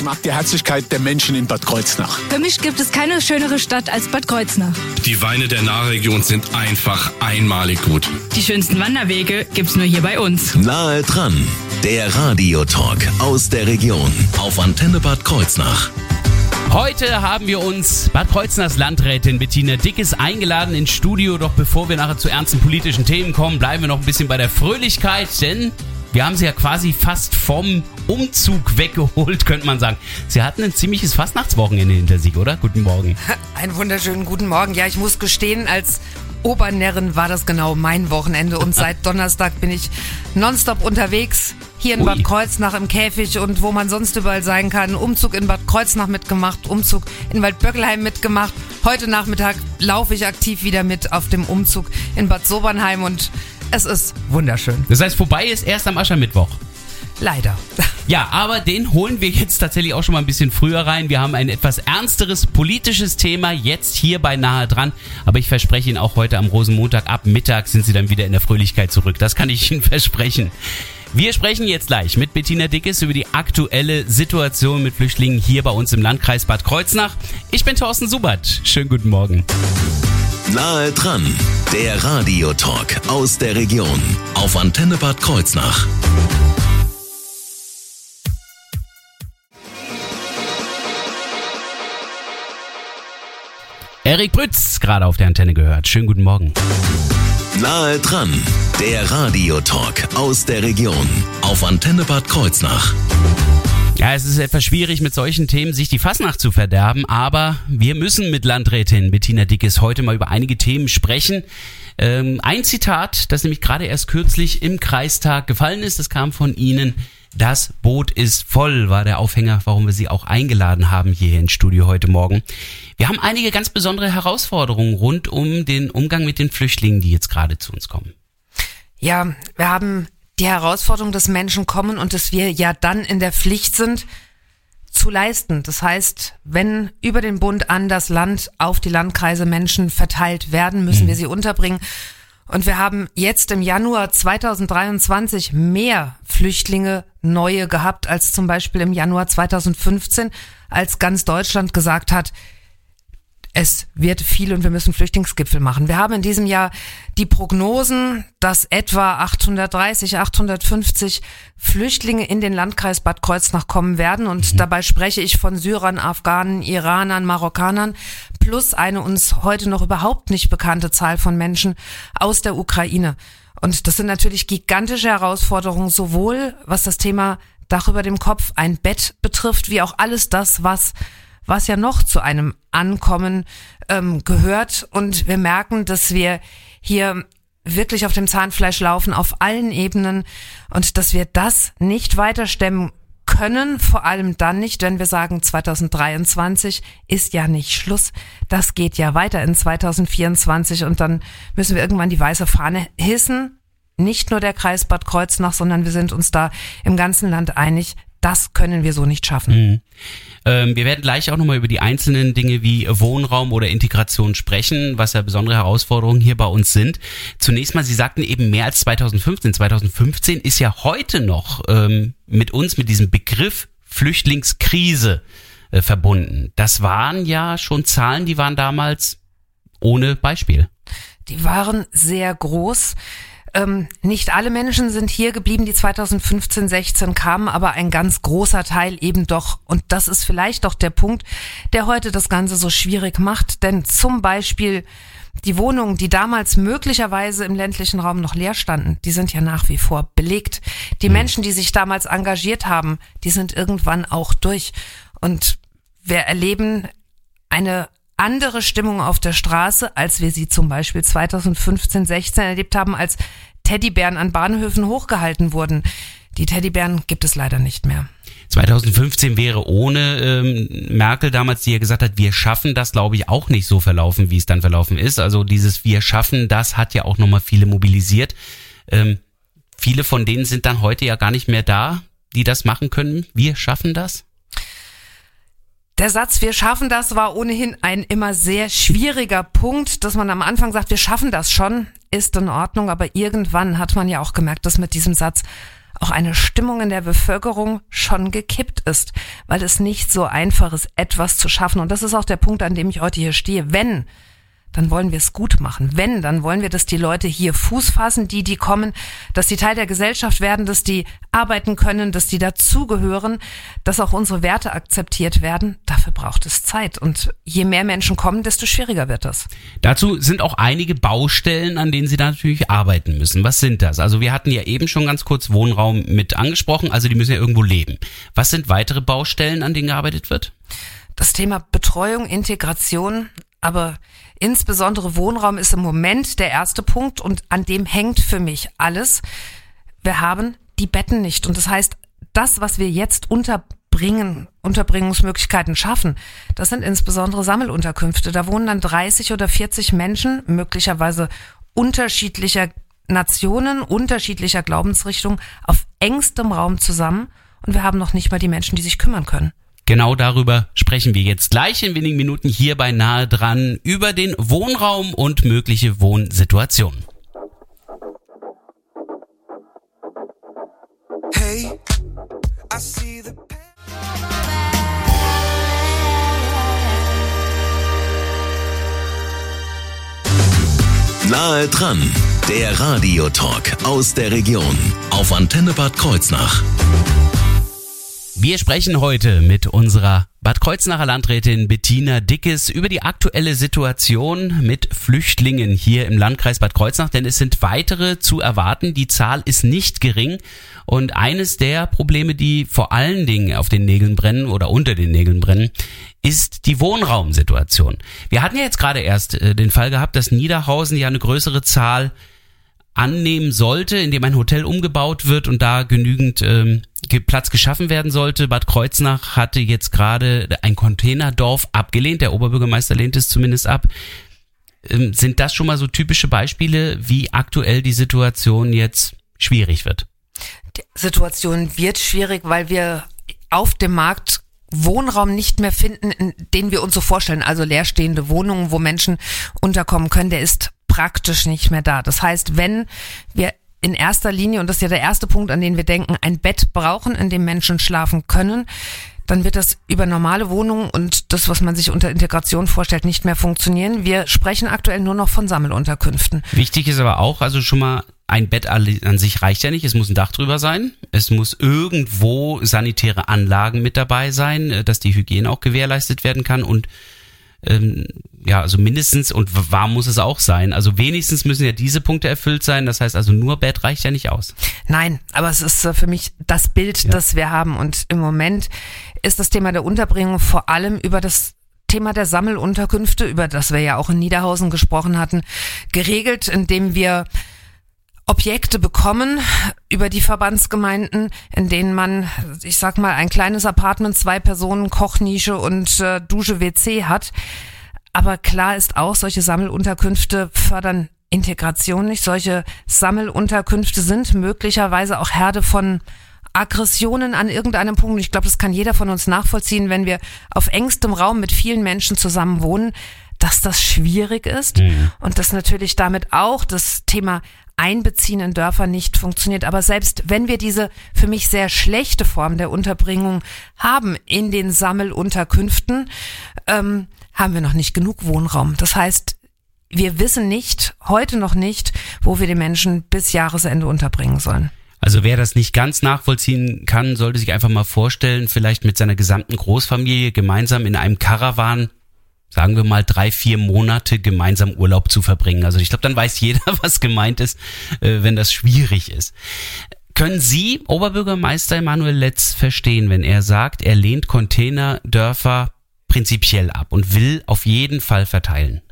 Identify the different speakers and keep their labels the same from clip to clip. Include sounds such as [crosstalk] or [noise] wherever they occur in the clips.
Speaker 1: Ich mag die Herzlichkeit der Menschen in Bad Kreuznach.
Speaker 2: Für mich gibt es keine schönere Stadt als Bad Kreuznach.
Speaker 3: Die Weine der Nahregion sind einfach einmalig gut.
Speaker 4: Die schönsten Wanderwege gibt's nur hier bei uns.
Speaker 5: Nahe dran, der Radiotalk aus der Region auf Antenne Bad Kreuznach.
Speaker 6: Heute haben wir uns Bad Kreuznachs Landrätin Bettina Dickes eingeladen ins Studio. Doch bevor wir nachher zu ernsten politischen Themen kommen, bleiben wir noch ein bisschen bei der Fröhlichkeit, denn wir haben sie ja quasi fast vom Umzug weggeholt, könnte man sagen. Sie hatten ein ziemliches Fastnachtswochenende hinter sich, oder? Guten Morgen.
Speaker 7: Einen wunderschönen guten Morgen. Ja, ich muss gestehen, als Obernärrin war das genau mein Wochenende und [laughs] seit Donnerstag bin ich nonstop unterwegs. Hier in
Speaker 6: Ui.
Speaker 7: Bad Kreuznach im Käfig und wo man sonst überall sein kann. Umzug in Bad Kreuznach mitgemacht, Umzug in Waldböckelheim mitgemacht. Heute Nachmittag laufe ich aktiv wieder mit auf dem Umzug in Bad Sobernheim und es ist wunderschön.
Speaker 6: Das heißt, vorbei ist erst am Aschermittwoch.
Speaker 7: Leider.
Speaker 6: Ja, aber den holen wir jetzt tatsächlich auch schon mal ein bisschen früher rein. Wir haben ein etwas ernsteres politisches Thema jetzt hier bei Nahe dran. Aber ich verspreche Ihnen auch heute am Rosenmontag ab Mittag sind Sie dann wieder in der Fröhlichkeit zurück. Das kann ich Ihnen [laughs] versprechen. Wir sprechen jetzt gleich mit Bettina Dickes über die aktuelle Situation mit Flüchtlingen hier bei uns im Landkreis Bad Kreuznach. Ich bin Thorsten Subert. Schönen guten Morgen.
Speaker 5: Nahe dran, der Radiotalk aus der Region auf Antenne Bad Kreuznach.
Speaker 6: Erik Brütz, gerade auf der Antenne gehört. Schönen guten Morgen.
Speaker 5: Nahe dran, der Radiotalk aus der Region auf Antenne Bad Kreuznach.
Speaker 6: Ja, es ist etwas schwierig, mit solchen Themen sich die Fasnacht zu verderben, aber wir müssen mit Landrätin Bettina Dickes heute mal über einige Themen sprechen. Ähm, ein Zitat, das nämlich gerade erst kürzlich im Kreistag gefallen ist, das kam von Ihnen. Das Boot ist voll, war der Aufhänger, warum wir Sie auch eingeladen haben hier ins Studio heute Morgen. Wir haben einige ganz besondere Herausforderungen rund um den Umgang mit den Flüchtlingen, die jetzt gerade zu uns kommen.
Speaker 7: Ja, wir haben die Herausforderung, dass Menschen kommen und dass wir ja dann in der Pflicht sind, zu leisten. Das heißt, wenn über den Bund an das Land auf die Landkreise Menschen verteilt werden, müssen wir sie unterbringen. Und wir haben jetzt im Januar 2023 mehr Flüchtlinge neue gehabt als zum Beispiel im Januar 2015, als ganz Deutschland gesagt hat, wird viel und wir müssen Flüchtlingsgipfel machen. Wir haben in diesem Jahr die Prognosen, dass etwa 830, 850 Flüchtlinge in den Landkreis Bad Kreuznach kommen werden. Und dabei spreche ich von Syrern, Afghanen, Iranern, Marokkanern plus eine uns heute noch überhaupt nicht bekannte Zahl von Menschen aus der Ukraine. Und das sind natürlich gigantische Herausforderungen, sowohl was das Thema Dach über dem Kopf, ein Bett betrifft, wie auch alles das, was was ja noch zu einem Ankommen ähm, gehört. Und wir merken, dass wir hier wirklich auf dem Zahnfleisch laufen, auf allen Ebenen und dass wir das nicht weiter stemmen können, vor allem dann nicht, wenn wir sagen, 2023 ist ja nicht Schluss. Das geht ja weiter in 2024 und dann müssen wir irgendwann die weiße Fahne hissen. Nicht nur der Kreis Bad Kreuznach, sondern wir sind uns da im ganzen Land einig, das können wir so nicht schaffen.
Speaker 6: Ähm, wir werden gleich auch nochmal über die einzelnen Dinge wie Wohnraum oder Integration sprechen, was ja besondere Herausforderungen hier bei uns sind. Zunächst mal, Sie sagten eben mehr als 2015. 2015 ist ja heute noch ähm, mit uns, mit diesem Begriff Flüchtlingskrise äh, verbunden. Das waren ja schon Zahlen, die waren damals ohne Beispiel.
Speaker 7: Die waren sehr groß. Ähm, nicht alle Menschen sind hier geblieben, die 2015, 16 kamen, aber ein ganz großer Teil eben doch. Und das ist vielleicht doch der Punkt, der heute das Ganze so schwierig macht. Denn zum Beispiel die Wohnungen, die damals möglicherweise im ländlichen Raum noch leer standen, die sind ja nach wie vor belegt. Die Menschen, die sich damals engagiert haben, die sind irgendwann auch durch. Und wir erleben eine andere Stimmung auf der Straße, als wir sie zum Beispiel 2015, 16 erlebt haben, als Teddybären an Bahnhöfen hochgehalten wurden. Die Teddybären gibt es leider nicht mehr.
Speaker 6: 2015 wäre ohne ähm, Merkel damals, die ja gesagt hat, wir schaffen das, glaube ich, auch nicht so verlaufen, wie es dann verlaufen ist. Also dieses Wir schaffen das hat ja auch nochmal viele mobilisiert. Ähm, viele von denen sind dann heute ja gar nicht mehr da, die das machen können. Wir schaffen das.
Speaker 7: Der Satz, wir schaffen das, war ohnehin ein immer sehr schwieriger Punkt, dass man am Anfang sagt, wir schaffen das schon, ist in Ordnung, aber irgendwann hat man ja auch gemerkt, dass mit diesem Satz auch eine Stimmung in der Bevölkerung schon gekippt ist, weil es nicht so einfach ist, etwas zu schaffen. Und das ist auch der Punkt, an dem ich heute hier stehe. Wenn dann wollen wir es gut machen. Wenn, dann wollen wir, dass die Leute hier Fuß fassen, die, die kommen, dass die Teil der Gesellschaft werden, dass die arbeiten können, dass die dazugehören, dass auch unsere Werte akzeptiert werden. Dafür braucht es Zeit. Und je mehr Menschen kommen, desto schwieriger wird das.
Speaker 6: Dazu sind auch einige Baustellen, an denen Sie da natürlich arbeiten müssen. Was sind das? Also wir hatten ja eben schon ganz kurz Wohnraum mit angesprochen. Also die müssen ja irgendwo leben. Was sind weitere Baustellen, an denen gearbeitet wird?
Speaker 7: Das Thema Betreuung, Integration, aber insbesondere Wohnraum ist im Moment der erste Punkt und an dem hängt für mich alles. Wir haben die Betten nicht und das heißt, das, was wir jetzt unterbringen, Unterbringungsmöglichkeiten schaffen, das sind insbesondere Sammelunterkünfte. Da wohnen dann 30 oder 40 Menschen, möglicherweise unterschiedlicher Nationen, unterschiedlicher Glaubensrichtungen, auf engstem Raum zusammen und wir haben noch nicht mal die Menschen, die sich kümmern können.
Speaker 6: Genau darüber sprechen wir jetzt gleich in wenigen Minuten hier bei Nahe dran über den Wohnraum und mögliche Wohnsituationen. Hey, I see the
Speaker 5: Nahe dran, der Radiotalk aus der Region auf Antenne Bad Kreuznach.
Speaker 6: Wir sprechen heute mit unserer Bad Kreuznacher Landrätin Bettina Dickes über die aktuelle Situation mit Flüchtlingen hier im Landkreis Bad Kreuznach, denn es sind weitere zu erwarten. Die Zahl ist nicht gering und eines der Probleme, die vor allen Dingen auf den Nägeln brennen oder unter den Nägeln brennen, ist die Wohnraumsituation. Wir hatten ja jetzt gerade erst äh, den Fall gehabt, dass Niederhausen ja eine größere Zahl annehmen sollte, indem ein Hotel umgebaut wird und da genügend ähm, Platz geschaffen werden sollte. Bad Kreuznach hatte jetzt gerade ein Containerdorf abgelehnt. Der Oberbürgermeister lehnt es zumindest ab. Ähm, sind das schon mal so typische Beispiele, wie aktuell die Situation jetzt schwierig wird?
Speaker 7: Die Situation wird schwierig, weil wir auf dem Markt Wohnraum nicht mehr finden, in den wir uns so vorstellen, also leerstehende Wohnungen, wo Menschen unterkommen können, der ist praktisch nicht mehr da. Das heißt, wenn wir in erster Linie, und das ist ja der erste Punkt, an den wir denken, ein Bett brauchen, in dem Menschen schlafen können, dann wird das über normale Wohnungen und das, was man sich unter Integration vorstellt, nicht mehr funktionieren. Wir sprechen aktuell nur noch von Sammelunterkünften.
Speaker 6: Wichtig ist aber auch, also schon mal ein Bett an sich reicht ja nicht. Es muss ein Dach drüber sein. Es muss irgendwo sanitäre Anlagen mit dabei sein, äh, dass die Hygiene auch gewährleistet werden kann und ähm, ja, also mindestens und warm muss es auch sein. Also wenigstens müssen ja diese Punkte erfüllt sein. Das heißt also nur Bett reicht ja nicht aus.
Speaker 7: Nein, aber es ist äh, für mich das Bild, ja. das wir haben. Und im Moment ist das Thema der Unterbringung vor allem über das Thema der Sammelunterkünfte, über das wir ja auch in Niederhausen gesprochen hatten, geregelt, indem wir Objekte bekommen über die Verbandsgemeinden, in denen man, ich sag mal, ein kleines Apartment, zwei Personen, Kochnische und äh, Dusche, WC hat. Aber klar ist auch, solche Sammelunterkünfte fördern Integration nicht. Solche Sammelunterkünfte sind möglicherweise auch Herde von Aggressionen an irgendeinem Punkt. Ich glaube, das kann jeder von uns nachvollziehen, wenn wir auf engstem Raum mit vielen Menschen zusammen wohnen, dass das schwierig ist mhm. und dass natürlich damit auch das Thema Einbeziehen in Dörfer nicht funktioniert. Aber selbst wenn wir diese für mich sehr schlechte Form der Unterbringung haben in den Sammelunterkünften, ähm, haben wir noch nicht genug Wohnraum. Das heißt, wir wissen nicht, heute noch nicht, wo wir die Menschen bis Jahresende unterbringen sollen.
Speaker 6: Also wer das nicht ganz nachvollziehen kann, sollte sich einfach mal vorstellen, vielleicht mit seiner gesamten Großfamilie gemeinsam in einem Karawan sagen wir mal, drei, vier Monate gemeinsam Urlaub zu verbringen. Also ich glaube, dann weiß jeder, [laughs] was gemeint ist, äh, wenn das schwierig ist. Können Sie, Oberbürgermeister Emanuel Letz, verstehen, wenn er sagt, er lehnt Containerdörfer prinzipiell ab und will auf jeden Fall verteilen?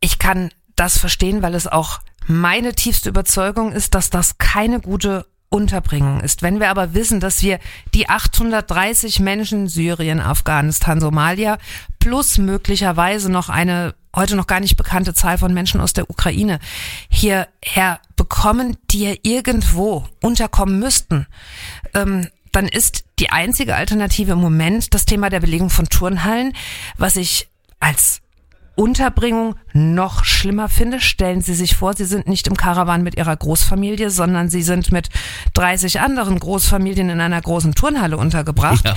Speaker 7: Ich kann das verstehen, weil es auch meine tiefste Überzeugung ist, dass das keine gute Unterbringung ist. Wenn wir aber wissen, dass wir die 830 Menschen Syrien, Afghanistan, Somalia plus möglicherweise noch eine heute noch gar nicht bekannte Zahl von Menschen aus der Ukraine hierher bekommen, die ja irgendwo unterkommen müssten, ähm, dann ist die einzige Alternative im Moment das Thema der Belegung von Turnhallen, was ich als Unterbringung noch schlimmer finde. Stellen Sie sich vor, Sie sind nicht im Karawan mit Ihrer Großfamilie, sondern Sie sind mit 30 anderen Großfamilien in einer großen Turnhalle untergebracht. Ja.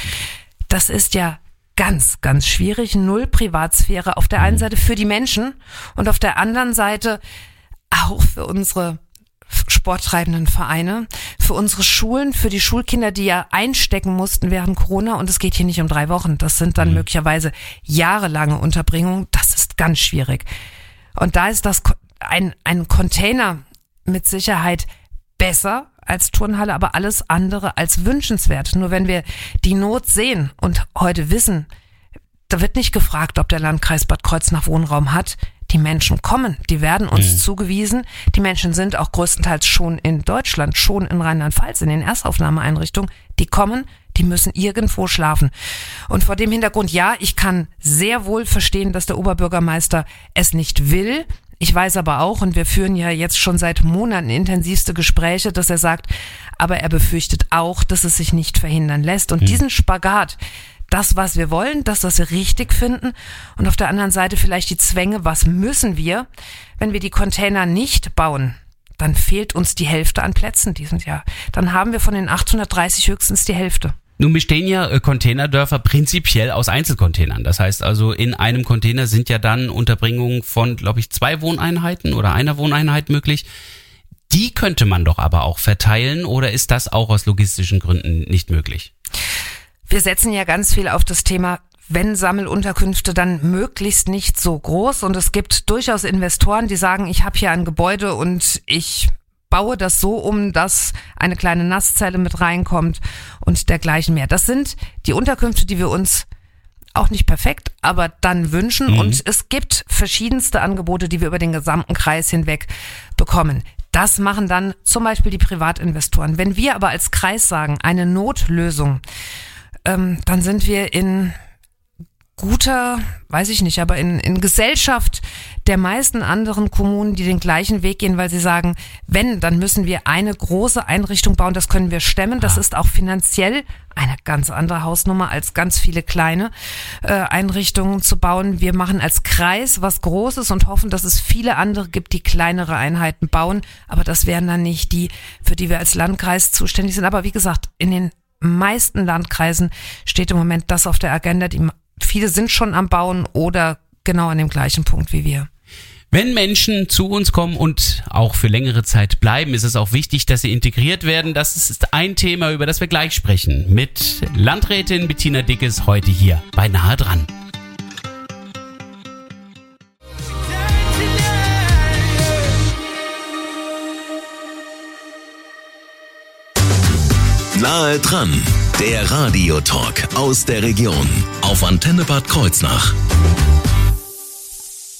Speaker 7: Das ist ja ganz, ganz schwierig. Null Privatsphäre auf der einen Seite für die Menschen und auf der anderen Seite auch für unsere sporttreibenden Vereine, für unsere Schulen, für die Schulkinder, die ja einstecken mussten während Corona. Und es geht hier nicht um drei Wochen. Das sind dann mhm. möglicherweise jahrelange Unterbringungen. Das ist ganz schwierig. Und da ist das ein, ein Container mit Sicherheit besser als Turnhalle, aber alles andere als wünschenswert. Nur wenn wir die Not sehen und heute wissen, da wird nicht gefragt, ob der Landkreis Bad Kreuznach Wohnraum hat. Die Menschen kommen, die werden uns mhm. zugewiesen. Die Menschen sind auch größtenteils schon in Deutschland, schon in Rheinland-Pfalz, in den Erstaufnahmeeinrichtungen. Die kommen, die müssen irgendwo schlafen. Und vor dem Hintergrund, ja, ich kann sehr wohl verstehen, dass der Oberbürgermeister es nicht will. Ich weiß aber auch, und wir führen ja jetzt schon seit Monaten intensivste Gespräche, dass er sagt, aber er befürchtet auch, dass es sich nicht verhindern lässt. Und mhm. diesen Spagat, das, was wir wollen, das, was wir richtig finden und auf der anderen Seite vielleicht die Zwänge, was müssen wir, wenn wir die Container nicht bauen, dann fehlt uns die Hälfte an Plätzen diesen Jahr. Dann haben wir von den 830 höchstens die Hälfte.
Speaker 6: Nun bestehen ja äh, Containerdörfer prinzipiell aus Einzelcontainern. Das heißt also, in einem Container sind ja dann Unterbringungen von, glaube ich, zwei Wohneinheiten oder einer Wohneinheit möglich. Die könnte man doch aber auch verteilen oder ist das auch aus logistischen Gründen nicht möglich?
Speaker 7: Wir setzen ja ganz viel auf das Thema wenn Sammelunterkünfte dann möglichst nicht so groß und es gibt durchaus Investoren, die sagen, ich habe hier ein Gebäude und ich baue das so um, dass eine kleine Nasszelle mit reinkommt und dergleichen mehr. Das sind die Unterkünfte, die wir uns auch nicht perfekt, aber dann wünschen. Mhm. Und es gibt verschiedenste Angebote, die wir über den gesamten Kreis hinweg bekommen. Das machen dann zum Beispiel die Privatinvestoren. Wenn wir aber als Kreis sagen, eine Notlösung, ähm, dann sind wir in guter, weiß ich nicht, aber in, in Gesellschaft der meisten anderen Kommunen, die den gleichen Weg gehen, weil sie sagen, wenn, dann müssen wir eine große Einrichtung bauen, das können wir stemmen. Das ah. ist auch finanziell eine ganz andere Hausnummer als ganz viele kleine äh, Einrichtungen zu bauen. Wir machen als Kreis was Großes und hoffen, dass es viele andere gibt, die kleinere Einheiten bauen. Aber das wären dann nicht die, für die wir als Landkreis zuständig sind. Aber wie gesagt, in den meisten Landkreisen steht im Moment das auf der Agenda. Die, viele sind schon am Bauen oder genau an dem gleichen Punkt wie wir.
Speaker 6: Wenn Menschen zu uns kommen und auch für längere Zeit bleiben, ist es auch wichtig, dass sie integriert werden. Das ist ein Thema, über das wir gleich sprechen. Mit Landrätin Bettina Dickes heute hier bei Nahe dran.
Speaker 5: Nahe dran, der Radiotalk aus der Region auf Antenne Bad Kreuznach.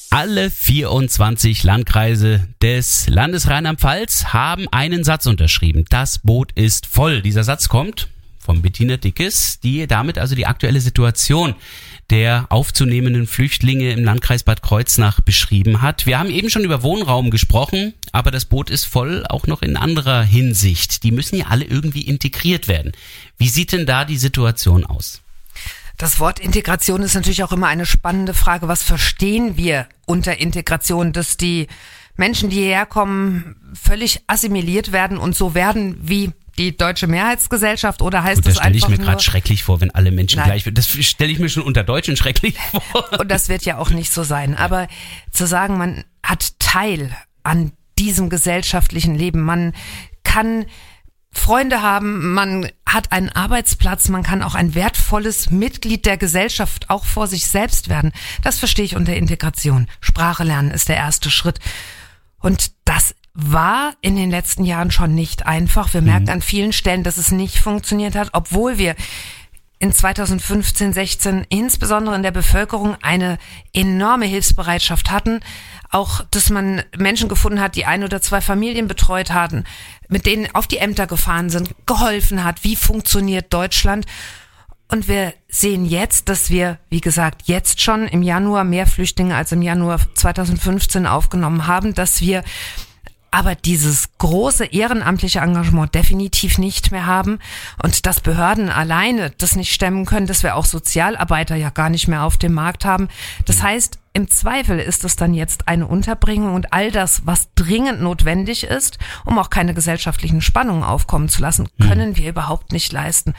Speaker 6: Alle 24 Landkreise des Landes Rheinland-Pfalz haben einen Satz unterschrieben. Das Boot ist voll. Dieser Satz kommt von Bettina Dickes, die damit also die aktuelle Situation der aufzunehmenden Flüchtlinge im Landkreis Bad Kreuznach beschrieben hat. Wir haben eben schon über Wohnraum gesprochen, aber das Boot ist voll auch noch in anderer Hinsicht. Die müssen ja alle irgendwie integriert werden. Wie sieht denn da die Situation aus?
Speaker 7: Das Wort Integration ist natürlich auch immer eine spannende Frage. Was verstehen wir unter Integration? Dass die Menschen, die hierher kommen, völlig assimiliert werden und so werden wie die deutsche Mehrheitsgesellschaft oder heißt Gut, das, das
Speaker 6: stelle ich mir gerade schrecklich vor, wenn alle Menschen Nein. gleich Das stelle ich mir schon unter Deutschen schrecklich [laughs] vor.
Speaker 7: Und das wird ja auch nicht so sein. Aber zu sagen, man hat Teil an diesem gesellschaftlichen Leben, man kann Freunde haben, man hat einen Arbeitsplatz, man kann auch ein wertvolles Mitglied der Gesellschaft auch vor sich selbst werden. Das verstehe ich unter Integration. Sprache lernen ist der erste Schritt. Und das war in den letzten Jahren schon nicht einfach. Wir mhm. merken an vielen Stellen, dass es nicht funktioniert hat, obwohl wir in 2015, 16 insbesondere in der Bevölkerung eine enorme Hilfsbereitschaft hatten. Auch, dass man Menschen gefunden hat, die ein oder zwei Familien betreut hatten, mit denen auf die Ämter gefahren sind, geholfen hat. Wie funktioniert Deutschland? Und wir sehen jetzt, dass wir, wie gesagt, jetzt schon im Januar mehr Flüchtlinge als im Januar 2015 aufgenommen haben, dass wir aber dieses große ehrenamtliche Engagement definitiv nicht mehr haben und dass Behörden alleine das nicht stemmen können, dass wir auch Sozialarbeiter ja gar nicht mehr auf dem Markt haben. Das heißt, im Zweifel ist es dann jetzt eine Unterbringung und all das, was dringend notwendig ist, um auch keine gesellschaftlichen Spannungen aufkommen zu lassen, können wir überhaupt nicht leisten.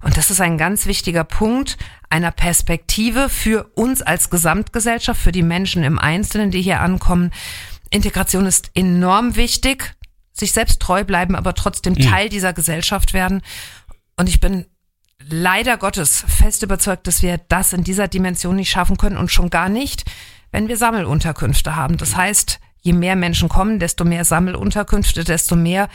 Speaker 7: Und das ist ein ganz wichtiger Punkt einer Perspektive für uns als Gesamtgesellschaft, für die Menschen im Einzelnen, die hier ankommen. Integration ist enorm wichtig, sich selbst treu bleiben, aber trotzdem Teil dieser Gesellschaft werden. Und ich bin leider Gottes fest überzeugt, dass wir das in dieser Dimension nicht schaffen können und schon gar nicht, wenn wir Sammelunterkünfte haben. Das heißt, je mehr Menschen kommen, desto mehr Sammelunterkünfte, desto mehr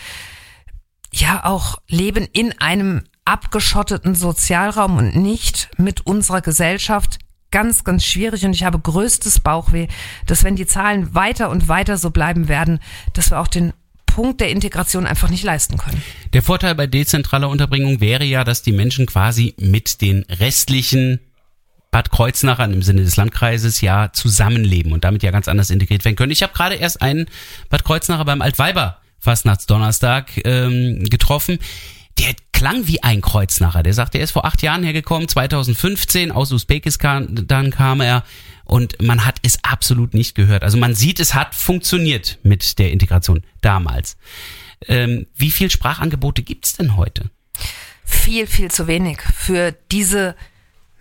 Speaker 7: ja auch Leben in einem abgeschotteten Sozialraum und nicht mit unserer Gesellschaft ganz, ganz schwierig und ich habe größtes Bauchweh, dass wenn die Zahlen weiter und weiter so bleiben werden, dass wir auch den Punkt der Integration einfach nicht leisten können.
Speaker 6: Der Vorteil bei dezentraler Unterbringung wäre ja, dass die Menschen quasi mit den restlichen Bad Kreuznachern im Sinne des Landkreises ja zusammenleben und damit ja ganz anders integriert werden können. Ich habe gerade erst einen Bad Kreuznacher beim Altweiber Fastnachtsdonnerstag ähm, getroffen. Der klang wie ein Kreuznacher. Der sagte, er ist vor acht Jahren hergekommen, 2015 aus Usbekistan, dann kam er und man hat es absolut nicht gehört. Also man sieht, es hat funktioniert mit der Integration damals. Ähm, wie viel Sprachangebote gibt's denn heute?
Speaker 7: Viel, viel zu wenig für diese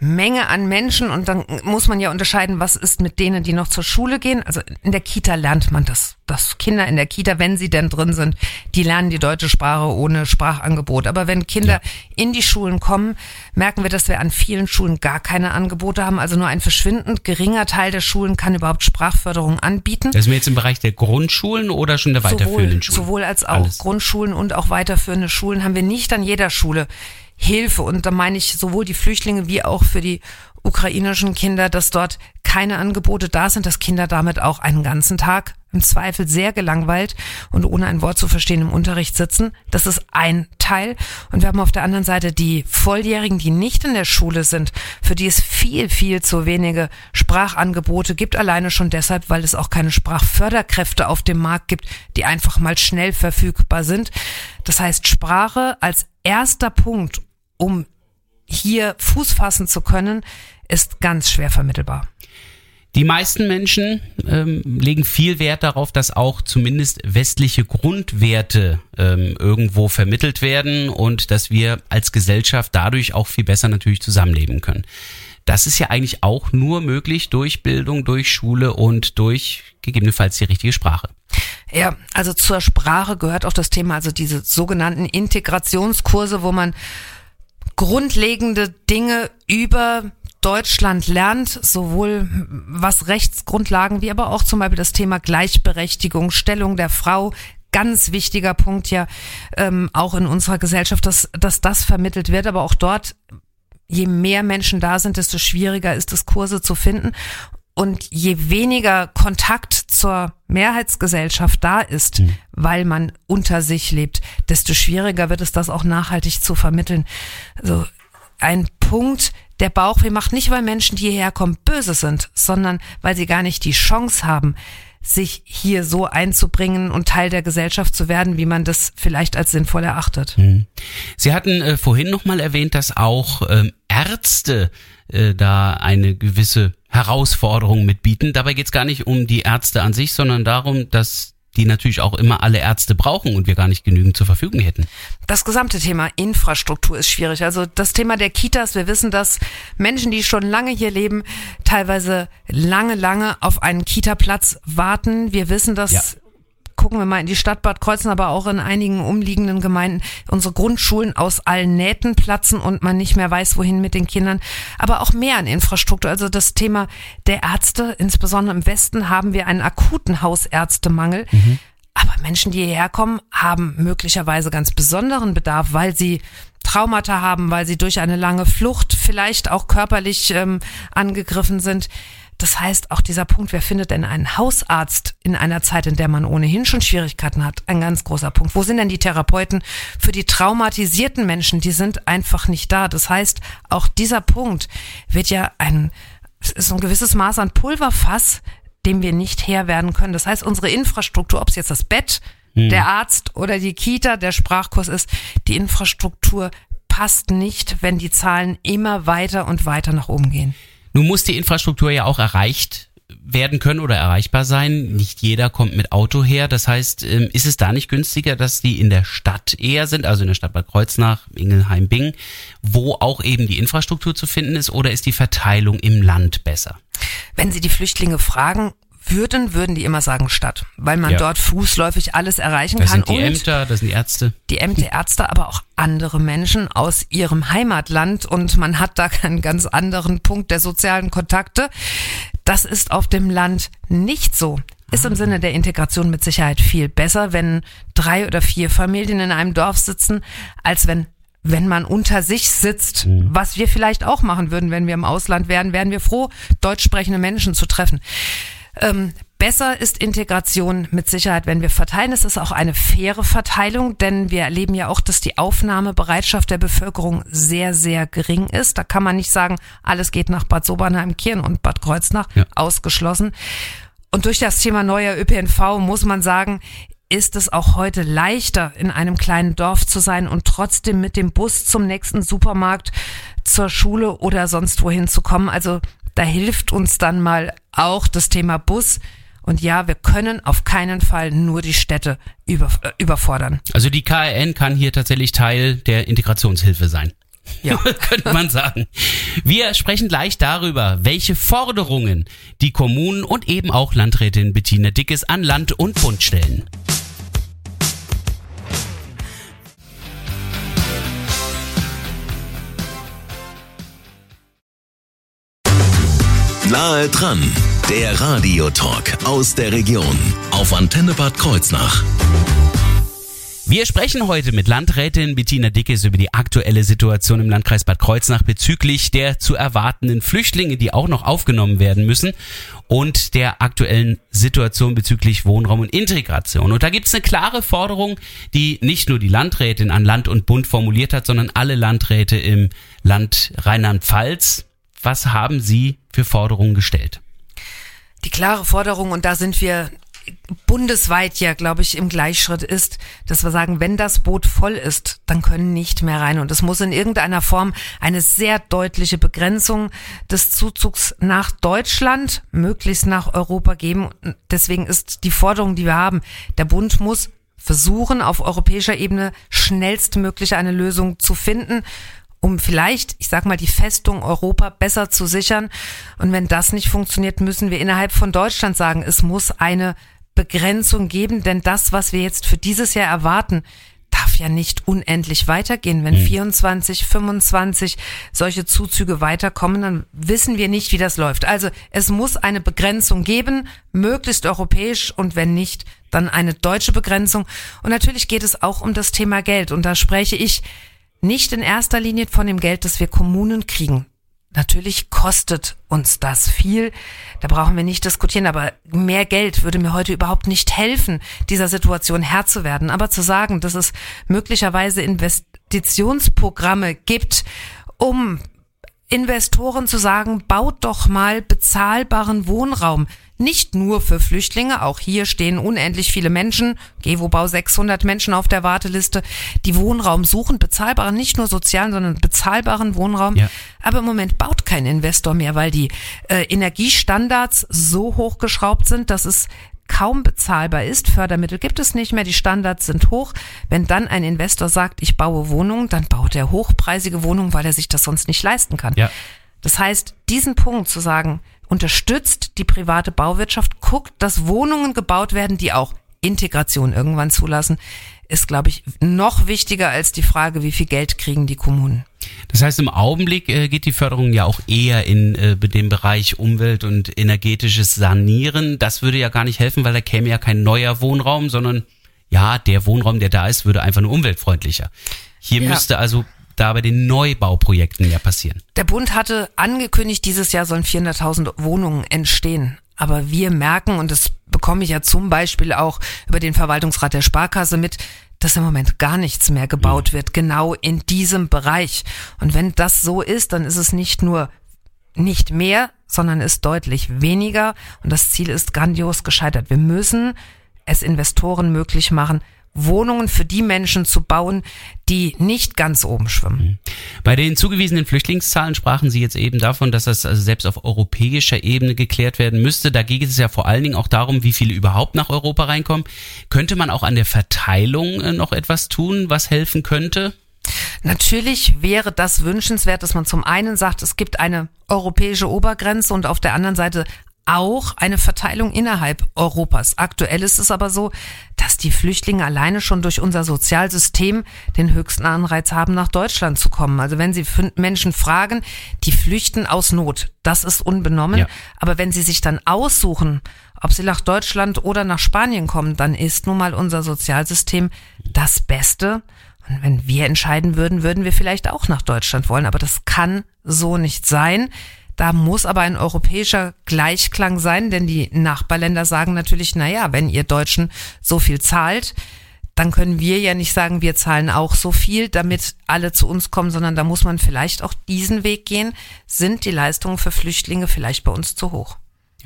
Speaker 7: Menge an Menschen und dann muss man ja unterscheiden, was ist mit denen, die noch zur Schule gehen. Also in der Kita lernt man das, dass Kinder in der Kita, wenn sie denn drin sind, die lernen die deutsche Sprache ohne Sprachangebot. Aber wenn Kinder ja. in die Schulen kommen, merken wir, dass wir an vielen Schulen gar keine Angebote haben. Also nur ein verschwindend geringer Teil der Schulen kann überhaupt Sprachförderung anbieten.
Speaker 6: Das ist mir jetzt im Bereich der Grundschulen oder schon der weiterführenden
Speaker 7: sowohl, Schulen? Sowohl als auch Alles. Grundschulen und auch weiterführende Schulen haben wir nicht an jeder Schule Hilfe. Und da meine ich sowohl die Flüchtlinge wie auch für die ukrainischen Kinder, dass dort keine Angebote da sind, dass Kinder damit auch einen ganzen Tag im Zweifel sehr gelangweilt und ohne ein Wort zu verstehen im Unterricht sitzen. Das ist ein Teil. Und wir haben auf der anderen Seite die Volljährigen, die nicht in der Schule sind, für die es viel, viel zu wenige Sprachangebote gibt, alleine schon deshalb, weil es auch keine Sprachförderkräfte auf dem Markt gibt, die einfach mal schnell verfügbar sind. Das heißt, Sprache als erster Punkt, um hier Fuß fassen zu können, ist ganz schwer vermittelbar.
Speaker 6: Die meisten Menschen ähm, legen viel Wert darauf, dass auch zumindest westliche Grundwerte ähm, irgendwo vermittelt werden und dass wir als Gesellschaft dadurch auch viel besser natürlich zusammenleben können. Das ist ja eigentlich auch nur möglich durch Bildung, durch Schule und durch gegebenenfalls die richtige Sprache.
Speaker 7: Ja, also zur Sprache gehört auch das Thema, also diese sogenannten Integrationskurse, wo man grundlegende Dinge über Deutschland lernt, sowohl was Rechtsgrundlagen wie aber auch zum Beispiel das Thema Gleichberechtigung, Stellung der Frau, ganz wichtiger Punkt ja ähm, auch in unserer Gesellschaft, dass, dass das vermittelt wird, aber auch dort je mehr Menschen da sind, desto schwieriger ist es, Kurse zu finden. Und je weniger Kontakt zur Mehrheitsgesellschaft da ist, mhm. weil man unter sich lebt, desto schwieriger wird es, das auch nachhaltig zu vermitteln. Also ein Punkt, der Bauchweh macht nicht, weil Menschen, die hierher kommen, böse sind, sondern weil sie gar nicht die Chance haben, sich hier so einzubringen und Teil der Gesellschaft zu werden, wie man das vielleicht als sinnvoll erachtet.
Speaker 6: Hm. Sie hatten äh, vorhin nochmal erwähnt, dass auch ähm, Ärzte äh, da eine gewisse Herausforderung mitbieten. Dabei geht es gar nicht um die Ärzte an sich, sondern darum, dass die natürlich auch immer alle Ärzte brauchen und wir gar nicht genügend zur Verfügung hätten.
Speaker 7: Das gesamte Thema Infrastruktur ist schwierig. Also das Thema der Kitas, wir wissen, dass Menschen, die schon lange hier leben, teilweise lange, lange auf einen Kita-Platz warten. Wir wissen, dass ja gucken wir mal in die Stadt Bad Kreuzen, aber auch in einigen umliegenden Gemeinden, unsere Grundschulen aus allen Nähten platzen und man nicht mehr weiß, wohin mit den Kindern. Aber auch mehr an Infrastruktur. Also das Thema der Ärzte, insbesondere im Westen, haben wir einen akuten Hausärztemangel. Mhm. Aber Menschen, die hierher kommen, haben möglicherweise ganz besonderen Bedarf, weil sie Traumata haben, weil sie durch eine lange Flucht vielleicht auch körperlich ähm, angegriffen sind. Das heißt, auch dieser Punkt, wer findet denn einen Hausarzt in einer Zeit, in der man ohnehin schon Schwierigkeiten hat, ein ganz großer Punkt. Wo sind denn die Therapeuten für die traumatisierten Menschen? Die sind einfach nicht da. Das heißt, auch dieser Punkt wird ja ein, ist ein gewisses Maß an Pulverfass, dem wir nicht Herr werden können. Das heißt, unsere Infrastruktur, ob es jetzt das Bett, hm. der Arzt oder die Kita, der Sprachkurs ist, die Infrastruktur passt nicht, wenn die Zahlen immer weiter und weiter nach oben gehen.
Speaker 6: Nun muss die Infrastruktur ja auch erreicht werden können oder erreichbar sein. Nicht jeder kommt mit Auto her. Das heißt, ähm, ist es da nicht günstiger, dass die in der Stadt eher sind, also in der Stadt Bad Kreuznach, Ingelheim, Bing, wo auch eben die Infrastruktur zu finden ist, oder ist die Verteilung im Land besser?
Speaker 7: Wenn Sie die Flüchtlinge fragen, würden, würden die immer sagen Stadt, weil man
Speaker 6: Ja.
Speaker 7: dort fußläufig alles erreichen
Speaker 6: Das
Speaker 7: kann
Speaker 6: sind die Ämter, das sind die Ärzte.
Speaker 7: die Ämter, Ärzte, aber auch andere Menschen aus ihrem Heimatland und man hat da einen ganz anderen Punkt der sozialen Kontakte. Das ist auf dem Land nicht so. Ist im Sinne der Integration mit Sicherheit viel besser, wenn drei oder vier Familien in einem Dorf sitzen, als wenn wenn man unter sich sitzt, was wir vielleicht auch machen würden, wenn wir im Ausland wären, wären wir froh, deutsch sprechende Menschen zu treffen. Ähm, besser ist Integration mit Sicherheit, wenn wir verteilen. Es ist auch eine faire Verteilung, denn wir erleben ja auch, dass die Aufnahmebereitschaft der Bevölkerung sehr, sehr gering ist. Da kann man nicht sagen, alles geht nach Bad Sobernheim, Kirn und Bad Kreuznach,
Speaker 6: Ja.
Speaker 7: ausgeschlossen. Und durch das Thema neuer ÖPNV muss man sagen, ist es auch heute leichter, in einem kleinen Dorf zu sein und trotzdem mit dem Bus zum nächsten Supermarkt, zur Schule oder sonst wohin zu kommen. Also da hilft uns dann mal auch das Thema Bus. Und ja, wir können auf keinen Fall nur die Städte über, äh, überfordern.
Speaker 6: Also die KRN kann hier tatsächlich Teil der Integrationshilfe sein.
Speaker 7: Ja. [laughs]
Speaker 6: könnte man sagen. Wir sprechen gleich darüber, welche Forderungen die Kommunen und eben auch Landrätin Bettina Dickes an Land und Bund stellen.
Speaker 5: Nahe dran, der Radiotalk aus der Region auf Antenne Bad Kreuznach.
Speaker 6: Wir sprechen heute mit Landrätin Bettina Dickes über die aktuelle Situation im Landkreis Bad Kreuznach bezüglich der zu erwartenden Flüchtlinge, die auch noch aufgenommen werden müssen und der aktuellen Situation bezüglich Wohnraum und Integration. Und da gibt es eine klare Forderung, die nicht nur die Landrätin an Land und Bund formuliert hat, sondern alle Landräte im Land Rheinland-Pfalz. Was haben Sie für Forderungen gestellt?
Speaker 7: Die klare Forderung, und da sind wir bundesweit ja, glaube ich, im Gleichschritt ist, dass wir sagen, wenn das Boot voll ist, dann können nicht mehr rein. Und es muss in irgendeiner Form eine sehr deutliche Begrenzung des Zuzugs nach Deutschland, möglichst nach Europa geben. Deswegen ist die Forderung, die wir haben, der Bund muss versuchen, auf europäischer Ebene schnellstmöglich eine Lösung zu finden um vielleicht, ich sag mal, die Festung Europa besser zu sichern. Und wenn das nicht funktioniert, müssen wir innerhalb von Deutschland sagen, es muss eine Begrenzung geben, denn das, was wir jetzt für dieses Jahr erwarten, darf ja nicht unendlich weitergehen. Wenn 24, 25 solche Zuzüge weiterkommen, dann wissen wir nicht, wie das läuft. Also es muss eine Begrenzung geben, möglichst europäisch und wenn nicht, dann eine deutsche Begrenzung. Und natürlich geht es auch um das Thema Geld. Und da spreche ich nicht in erster Linie von dem Geld, das wir Kommunen kriegen. Natürlich kostet uns das viel, da brauchen wir nicht diskutieren, aber mehr Geld würde mir heute überhaupt nicht helfen, dieser Situation Herr zu werden. Aber zu sagen, dass es möglicherweise Investitionsprogramme gibt, um Investoren zu sagen, baut doch mal bezahlbaren Wohnraum. Nicht nur für Flüchtlinge, auch hier stehen unendlich viele Menschen, Gewobau 600 Menschen auf der Warteliste, die Wohnraum suchen, bezahlbaren, nicht nur sozialen, sondern bezahlbaren Wohnraum.
Speaker 6: Ja.
Speaker 7: Aber im Moment baut kein Investor mehr, weil die äh, Energiestandards so hochgeschraubt sind, dass es kaum bezahlbar ist. Fördermittel gibt es nicht mehr, die Standards sind hoch. Wenn dann ein Investor sagt, ich baue Wohnungen, dann baut er hochpreisige Wohnungen, weil er sich das sonst nicht leisten kann.
Speaker 6: Ja.
Speaker 7: Das heißt, diesen Punkt zu sagen, unterstützt die private Bauwirtschaft, guckt, dass Wohnungen gebaut werden, die auch Integration irgendwann zulassen, ist, glaube ich, noch wichtiger als die Frage, wie viel Geld kriegen die Kommunen.
Speaker 6: Das heißt, im Augenblick äh, geht die Förderung ja auch eher in äh, dem Bereich Umwelt und energetisches Sanieren. Das würde ja gar nicht helfen, weil da käme ja kein neuer Wohnraum, sondern ja, der Wohnraum, der da ist, würde einfach nur umweltfreundlicher. Hier
Speaker 7: Ja.
Speaker 6: müsste also da bei den Neubauprojekten ja passieren.
Speaker 7: Der Bund hatte angekündigt, dieses Jahr sollen 400.000 Wohnungen entstehen. Aber wir merken, und das bekomme ich ja zum Beispiel auch über den Verwaltungsrat der Sparkasse mit, dass im Moment gar nichts mehr gebaut wird, genau in diesem Bereich. Und wenn das so ist, dann ist es nicht nur nicht mehr, sondern ist deutlich weniger. Und das Ziel ist grandios gescheitert. Wir müssen es Investoren möglich machen, Wohnungen für die Menschen zu bauen, die nicht ganz oben schwimmen.
Speaker 6: Bei den zugewiesenen Flüchtlingszahlen sprachen Sie jetzt eben davon, dass das also selbst auf europäischer Ebene geklärt werden müsste. Da geht es ja vor allen Dingen auch darum, wie viele überhaupt nach Europa reinkommen. Könnte man auch an der Verteilung äh, noch etwas tun, was helfen könnte?
Speaker 7: Natürlich wäre das wünschenswert, dass man zum einen sagt, es gibt eine europäische Obergrenze und auf der anderen Seite auch eine Verteilung innerhalb Europas. Aktuell ist es aber so, dass die Flüchtlinge alleine schon durch unser Sozialsystem den höchsten Anreiz haben, nach Deutschland zu kommen. Also wenn Sie Menschen fragen, die flüchten aus Not, das ist unbenommen. Ja. Aber wenn Sie sich dann aussuchen, ob Sie nach Deutschland oder nach Spanien kommen, dann ist nun mal unser Sozialsystem das Beste. Und wenn wir entscheiden würden, würden wir vielleicht auch nach Deutschland wollen. Aber das kann so nicht sein. Da muss aber ein europäischer Gleichklang sein, denn die Nachbarländer sagen natürlich, na ja, wenn ihr Deutschen so viel zahlt, dann können wir ja nicht sagen, wir zahlen auch so viel, damit alle zu uns kommen, sondern da muss man vielleicht auch diesen Weg gehen. Sind die Leistungen für Flüchtlinge vielleicht bei uns zu hoch?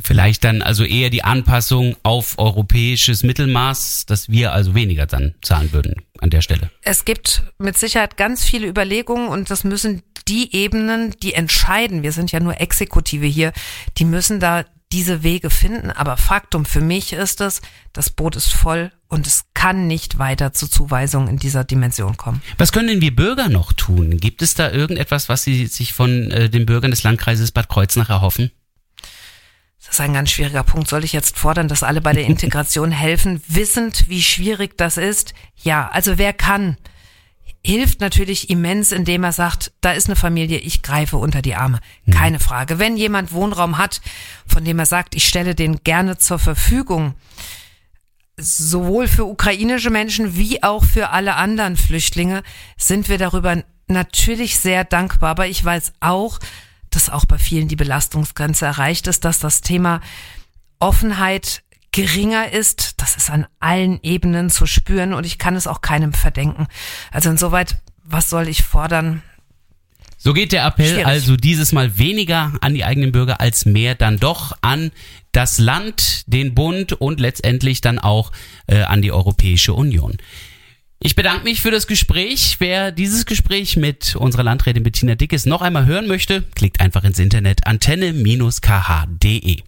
Speaker 6: Vielleicht dann also eher die Anpassung auf europäisches Mittelmaß, dass wir also weniger dann zahlen würden an der Stelle.
Speaker 7: Es gibt mit Sicherheit ganz viele Überlegungen und das müssen die Ebenen, die entscheiden, wir sind ja nur Exekutive hier, die müssen da diese Wege finden. Aber Faktum für mich ist es, das Boot ist voll und es kann nicht weiter zu Zuweisungen in dieser Dimension kommen.
Speaker 6: Was können denn wir Bürger noch tun? Gibt es da irgendetwas, was Sie sich von äh, den Bürgern des Landkreises Bad Kreuznach erhoffen?
Speaker 7: Das ist ein ganz schwieriger Punkt. Soll ich jetzt fordern, dass alle bei der [laughs] Integration helfen, wissend, wie schwierig das ist? Ja, also wer kann, hilft natürlich immens, indem er sagt, da ist eine Familie, ich greife unter die Arme. Mhm. Keine Frage. Wenn jemand Wohnraum hat, von dem er sagt, ich stelle den gerne zur Verfügung, sowohl für ukrainische Menschen wie auch für alle anderen Flüchtlinge, sind wir darüber natürlich sehr dankbar. Aber ich weiß auch, dass auch bei vielen die Belastungsgrenze erreicht ist, dass das Thema Offenheit geringer ist. Das ist an allen Ebenen zu spüren und ich kann es auch keinem verdenken. Also insoweit, was soll ich fordern?
Speaker 6: So geht der Appell Schwierig. also dieses Mal weniger an die eigenen Bürger als mehr dann doch an das Land, den Bund und letztendlich dann auch äh, an die Europäische Union. Ich bedanke mich für das Gespräch. Wer dieses Gespräch mit unserer Landrätin Bettina Dickes noch einmal hören möchte, klickt einfach ins Internet antenne-kh.de.